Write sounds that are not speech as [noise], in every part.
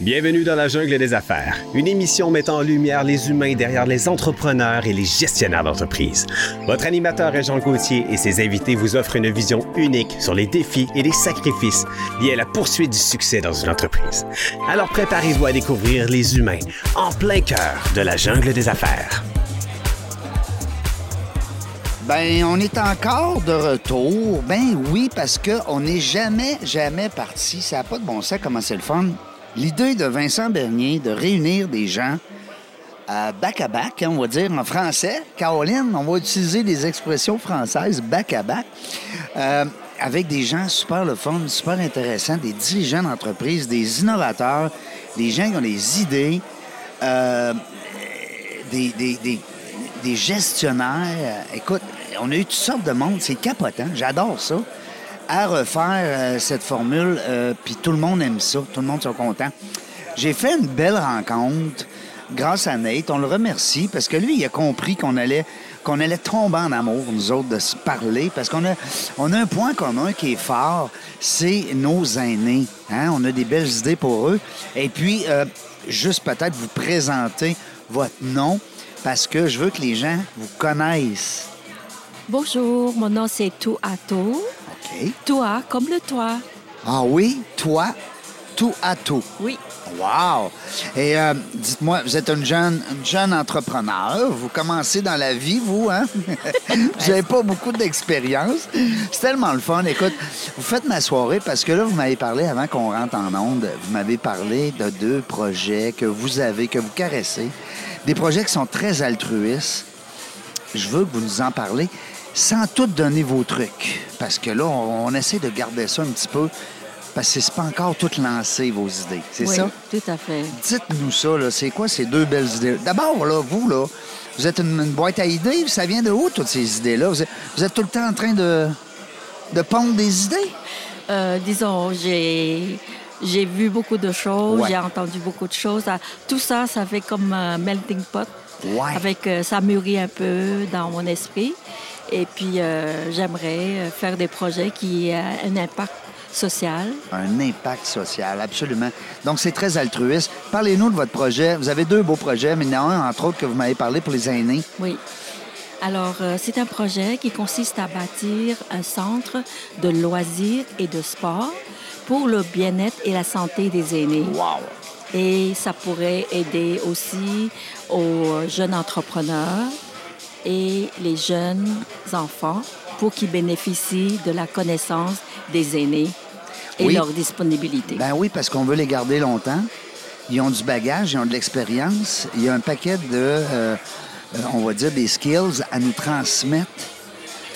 Bienvenue dans la jungle des affaires, une émission mettant en lumière les humains derrière les entrepreneurs et les gestionnaires d'entreprise. Votre animateur est Jean Gauthier et ses invités vous offrent une vision unique sur les défis et les sacrifices liés à la poursuite du succès dans une entreprise. Alors préparez-vous à découvrir les humains en plein cœur de la jungle des affaires. Ben, on est encore de retour. Ben oui, parce qu'on n'est jamais, jamais parti. Ça n'a pas de bon sens comment c'est le fun? L'idée de Vincent Bernier de réunir des gens à back à back, hein, on va dire en français. Caroline, on va utiliser des expressions françaises back à back. euh, avec des gens super le fun, super intéressants, des dirigeants d'entreprise, des innovateurs, des gens qui ont des idées, euh, des gestionnaires. Écoute, on a eu toutes sortes de monde. C'est capotant. J'adore ça. À refaire euh, cette formule, euh, puis tout le monde aime ça. Tout le monde est content. J'ai fait une belle rencontre grâce à Nate. On le remercie parce que lui, il a compris qu'on allait qu'on allait tomber en amour, nous autres, de se parler, parce qu'on a, on a un point commun qui est fort, c'est nos aînés. hein. On a des belles idées pour eux. Et puis, euh, juste peut-être vous présenter votre nom, parce que je veux que les gens vous connaissent. Bonjour, mon nom c'est Touato. OK? Toi comme le toit. Ah oui, toi, tout à tout. Oui. Wow! Et euh, dites-moi, vous êtes une jeune, une jeune entrepreneur. Vous commencez dans la vie, vous, hein? [laughs] vous n'avez pas beaucoup d'expérience. C'est tellement le fun. Écoute, vous faites ma soirée parce que là, vous m'avez parlé avant qu'on rentre en onde. Vous m'avez parlé de deux projets que vous avez, que vous caressez. Des projets qui sont très altruistes. Je veux que vous nous en parlez sans tout donner vos trucs. Parce que là, on, on essaie de garder ça un petit peu. Parce que c'est pas encore tout lancé, vos idées. C'est oui, ça? tout à fait. Dites-nous ça, là. C'est quoi ces deux belles idées? D'abord, là, vous, là, vous êtes une, une boîte à idées. Ça vient de où, toutes ces idées-là? Vous êtes, vous êtes tout le temps en train de, de pondre des idées? Euh, disons, j'ai j'ai vu beaucoup de choses, Ouais. j'ai entendu beaucoup de choses. Ah, Tout ça, ça fait comme un melting pot. Ouais. Avec euh, ça mûrit un peu dans mon esprit. Et puis, euh, j'aimerais euh, faire des projets qui aient un impact social. Un impact social, absolument. Donc, c'est très altruiste. Parlez-nous de votre projet. Vous avez deux beaux projets, mais il y en a un, entre autres, que vous m'avez parlé pour les aînés. Oui. Alors, euh, c'est un projet qui consiste à bâtir un centre de loisirs et de sport pour le bien-être et la santé des aînés. Wow! Et ça pourrait aider aussi aux jeunes entrepreneurs et les jeunes enfants pour qu'ils bénéficient de la connaissance des aînés et Oui. leur disponibilité. Ben oui, parce qu'on veut les garder longtemps. Ils ont du bagage, ils ont de l'expérience. Il y a un paquet de, euh, on va dire, des skills à nous transmettre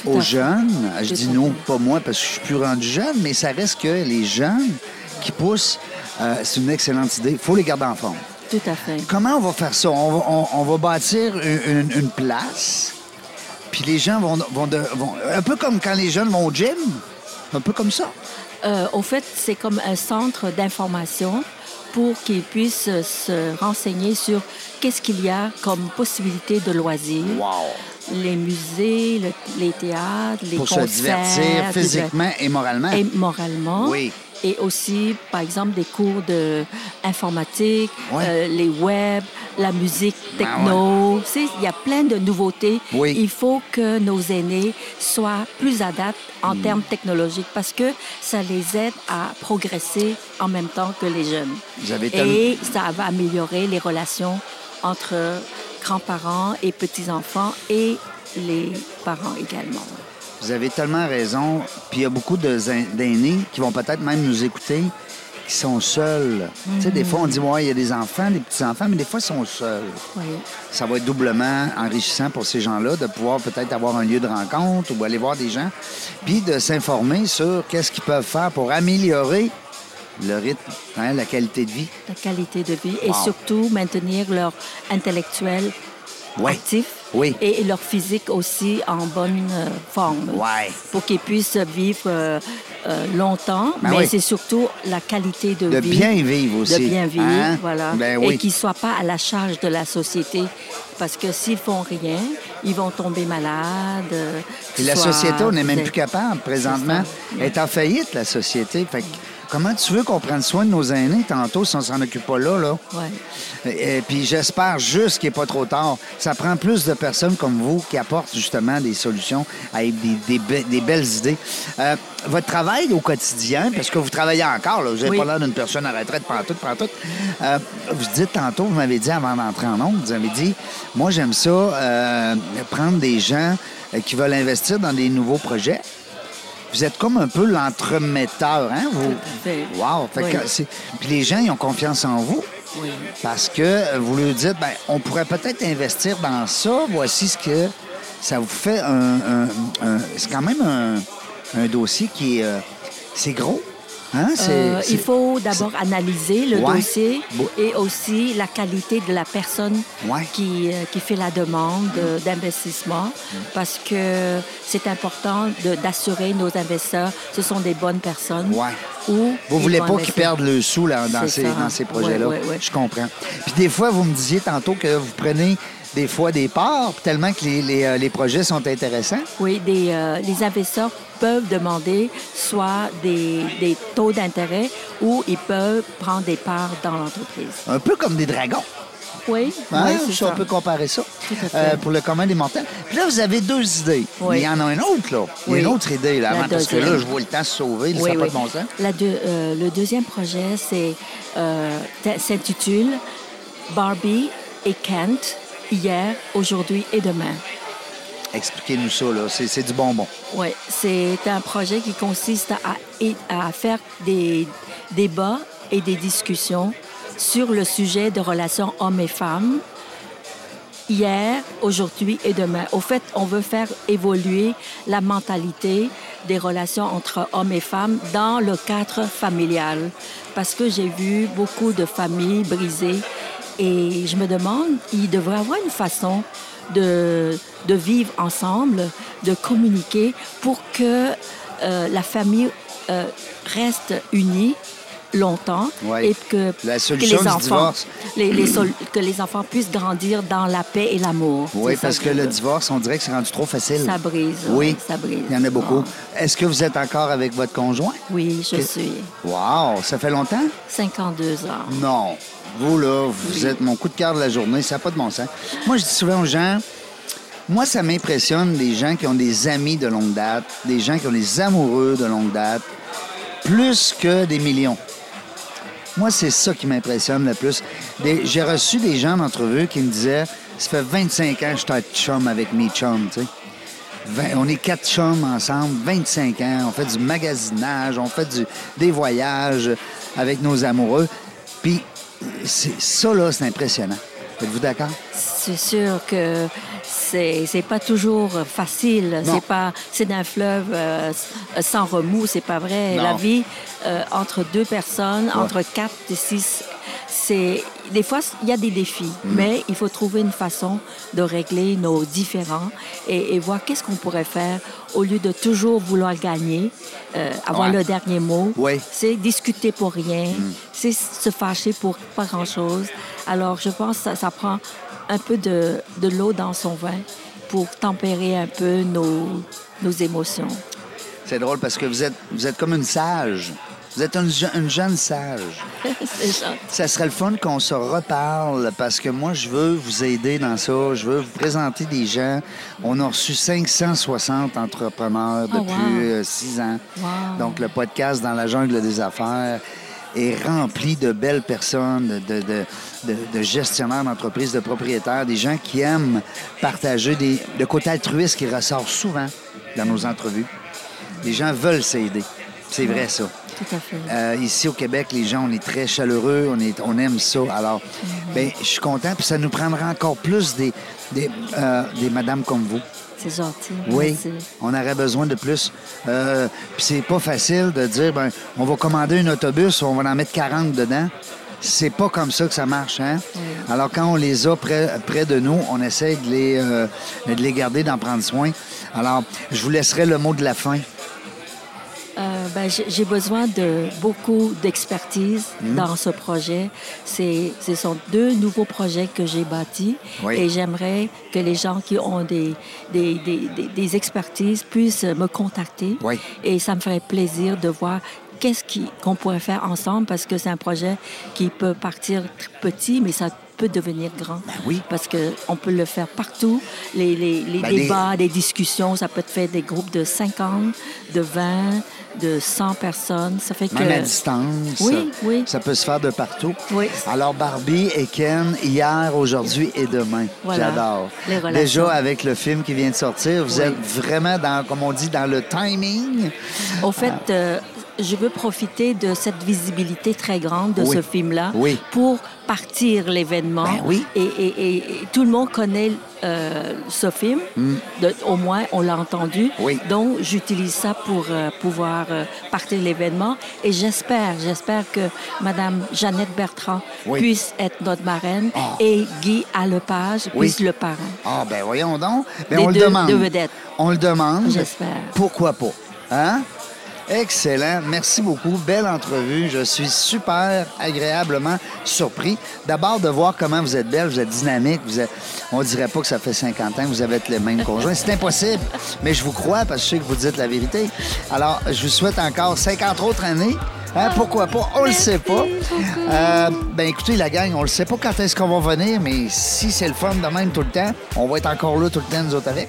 aux jeunes. Je dis nous, pas moi, parce que je suis plus rendu jeune, mais ça reste que les jeunes qui poussent, euh, c'est une excellente idée. Il faut les garder en forme. Tout à fait. Comment on va faire ça? On va, on- on va bâtir une, place, puis les gens vont, vont, de- vont- Un peu comme quand les jeunes vont au gym. Un peu comme ça. Euh, au fait, c'est comme un centre d'information pour qu'ils puissent se renseigner sur qu'est-ce qu'il y a comme possibilité de loisirs. Les musées, le- les théâtres, les Pour se concerts. divertir des- physiquement et moralement. Et moralement. Oui. Et aussi, par exemple, des cours de informatique, Ouais. euh, les web, la musique Ah techno. Sais, Il y a plein de nouveautés. Oui. Il faut que nos aînés soient plus adaptés en Hmm. termes technologiques parce que ça les aide à progresser en même temps que les jeunes. Vous avez Et ça va améliorer les relations entre grands-parents et petits-enfants et les parents également. Vous avez tellement raison. Puis il y a beaucoup d'aînés qui vont peut-être même nous écouter, qui sont seuls. Tu sais, des fois, on dit, ouais, il y a des enfants, des petits-enfants, mais des fois, ils sont seuls. Oui. Ça va être doublement enrichissant pour ces gens-là de pouvoir peut-être avoir un lieu de rencontre ou aller voir des gens, puis de s'informer sur qu'est-ce qu'ils peuvent faire pour améliorer le rythme, hein, la qualité de vie. la qualité de vie et surtout maintenir leur intellectuel Ouais. actif Oui. et leur physique aussi en bonne euh, forme Ouais. pour qu'ils puissent vivre euh, euh, longtemps, Ben mais oui. c'est surtout la qualité de, De vie. bien vivre aussi. De bien vivre, Hein? voilà. Ben oui. Et qu'ils ne soient pas à la charge de la société. Parce que s'ils font rien, ils vont tomber malades. Puis la société, on n'est même plus capable présentement. Elle est en faillite, la société. Fait que comment tu veux qu'on prenne soin de nos aînés tantôt si on s'en occupe pas là, là? Ouais. Et, et puis j'espère juste qu'il n'est pas trop tard. Ça prend plus de personnes comme vous qui apportent justement des solutions avec des, des be- des belles idées. Euh, votre travail au quotidien, parce que vous travaillez encore, là, vous n'avez Oui. pas l'air d'une personne à retraite, pantoute, pantoute. Euh, vous dites tantôt, vous m'avez dit avant d'entrer en ondes, vous avez dit, moi j'aime ça, euh, prendre des gens euh, qui veulent investir dans des nouveaux projets. Vous êtes comme un peu l'entremetteur, hein? Vous... Wow! Fait Oui. que c'est- Puis les gens, ils ont confiance en vous. Oui. Parce que vous lui dites, ben, on pourrait peut-être investir dans ça. Voici ce que ça vous fait. Un, un- un- c'est quand même un, un dossier qui est. euh, c'est gros. Hein? Euh, il faut d'abord analyser le Ouais. dossier et aussi la qualité de la personne Ouais. qui, euh, qui fait la demande euh, d'investissement parce que c'est important d'assurer nos investisseurs ce sont des bonnes personnes. Ouais. Ou Vous voulez pas qu'ils perdent le sou là, dans, ces, ces projets-là. Je comprends. Puis des fois, vous me disiez tantôt que vous prenez des fois des parts tellement que les, les, euh, les projets sont intéressants. Oui, des, euh, les investisseurs peuvent demander soit des, des taux d'intérêt ou ils peuvent prendre des parts dans l'entreprise. Un peu comme des dragons. Oui, Hein? oui, c'est si on ça. peut comparer ça euh, pour le commun des mortels. Puis là, vous avez deux idées. Oui. Mais il y en a une autre, là. Il y a Oui. une autre idée, là, avant, parce que là, je vois le temps se sauver. Oui, ça pas de bon sens. La deux- euh, le deuxième projet c'est, euh, s'intitule Barbie et Kent, hier, aujourd'hui et demain. Expliquez-nous ça, là. C'est du bonbon. Oui, c'est un projet qui consiste à, à faire des débats et des discussions sur le sujet de relations hommes et femmes hier, aujourd'hui et demain. Au fait, on veut faire évoluer la mentalité des relations entre hommes et femmes dans le cadre familial. Parce que j'ai vu beaucoup de familles brisées et je me demande, il devrait y avoir une façon de, de vivre ensemble, de communiquer pour que euh, la famille euh, reste unie longtemps Ouais. et que, La que solution les enfants, divorce. les- les sol- que les enfants puissent grandir dans la paix et l'amour. Oui, parce que le divorce, on dirait que c'est rendu trop facile. Ça brise. Oui, Ça brise. il y en a beaucoup. Ah. Est-ce que vous êtes encore avec votre conjoint? Oui, je Que- suis. Wow! Ça fait longtemps? 52 ans. Non. Vous, là, vous êtes mon coup de cœur de la journée. Ça n'a pas de bon sens. Moi, je dis souvent aux gens, moi, ça m'impressionne des gens qui ont des amis de longue date, des gens qui ont des amoureux de longue date, plus que des millions. Moi, c'est ça qui m'impressionne le plus. J'ai reçu des gens d'entrevue qui me disaient, ça fait 25 ans que je suis un chum avec mes chums, tu sais. On est quatre chums ensemble, 25 ans. On fait du magasinage, on fait du- des voyages avec nos amoureux. Puis ça, là, c'est impressionnant. Êtes-vous d'accord? C'est sûr que c'est c'est pas toujours facile. Non. C'est pas c'est d'un fleuve euh, sans remous. C'est pas vrai. Non. La vie euh, entre deux personnes, entre quatre et six, c'est des fois il y a des défis, Mm. mais il faut trouver une façon de régler nos différends et, et voir qu'est-ce qu'on pourrait faire au lieu de toujours vouloir gagner, euh, avoir Ouais. le dernier mot. Oui. Mm. C'est discuter pour rien, c'est se fâcher pour pas grand-chose. Alors, je pense que ça, ça prend un peu de, de l'eau dans son vin pour tempérer un peu nos, nos émotions. C'est drôle parce que vous êtes, vous êtes comme une sage. Vous êtes une, je- une jeune sage. [laughs] C'est ça. Serait le fun qu'on se reparle parce que moi, je veux vous aider dans ça. Je veux vous présenter des gens. On a reçu 560 entrepreneurs Oh, depuis wow. euh, six ans. Wow. Donc, le podcast Dans la jungle des affaires est rempli de belles personnes, de, de, de- de gestionnaires d'entreprises, de propriétaires, des gens qui aiment partager des, le côté altruiste qui ressort souvent dans nos entrevues. Les gens veulent s'aider. C'est vrai, ça. Tout à fait. Euh, ici au Québec, les gens, on est très chaleureux, on, est, on aime ça. Alors, ben, je suis content, puis ça nous prendra encore plus des, des, euh, des madames comme vous. C'est gentil. Oui, Merci. on aurait besoin de plus. Euh, puis c'est pas facile de dire, ben, on va commander un autobus, on va en mettre 40 dedans. C'est pas comme ça que ça marche, hein? Alors, quand on les a près, près de nous, on essaie de les, euh, de les garder, d'en prendre soin. Alors, je vous laisserai le mot de la fin. Ben, j'ai besoin de beaucoup d'expertise Hmm. dans ce projet. C'est, ce sont deux nouveaux projets que j'ai bâtis Oui. et j'aimerais que les gens qui ont des, des, des, des- des expertises puissent me contacter. Oui. Et ça me ferait plaisir de voir qu'est-ce qu'on pourrait faire ensemble parce que c'est un projet qui peut partir petit, mais ça peut devenir grand. Ben oui. Parce qu'on peut le faire partout. Les, les, les Ben, les- débats, les discussions, ça peut être fait des groupes de 50, de 20, de 100 personnes. Ça fait que... Même à distance. Oui, oui. Ça peut se faire de partout. Oui. Alors, Barbie et Ken, hier, aujourd'hui et demain. Voilà. J'adore. Les relations. Déjà, avec le film qui vient de sortir, vous Oui. êtes vraiment dans, comme on dit, dans le timing. Au fait, euh, je veux profiter de cette visibilité très grande de Oui. ce film-là Oui. pour partir l'événement. Ben oui. Et, et- et- et tout le monde connaît euh, ce film. De- au moins, on l'a entendu. Mm. Donc, j'utilise ça pour euh, pouvoir euh, partir l'événement. Et j'espère, j'espère que Madame Jeannette Bertrand puisse être notre marraine Ah. et Guy Allepage Oui. puisse le parrain. Ah, ben voyons donc. Ben, on le deux- demande. deux vedettes. On le demande. J'espère. Pourquoi pas? Hein? Excellent. Merci beaucoup. Belle entrevue. Je suis super agréablement surpris. D'abord, de voir comment vous êtes belle, vous êtes dynamique. Vous êtes... On dirait pas que ça fait 50 ans que vous avez les mêmes conjoints. C'est impossible. Mais je vous crois parce que je sais que vous dites la vérité. Alors, je vous souhaite encore 50 autres années. Hein, pourquoi pas? On le sait pas. Euh, ben écoutez, la gang, on le sait pas quand est-ce qu'on va venir, mais si c'est le fun de même tout le temps, on va être encore là tout le temps, nous autres avec.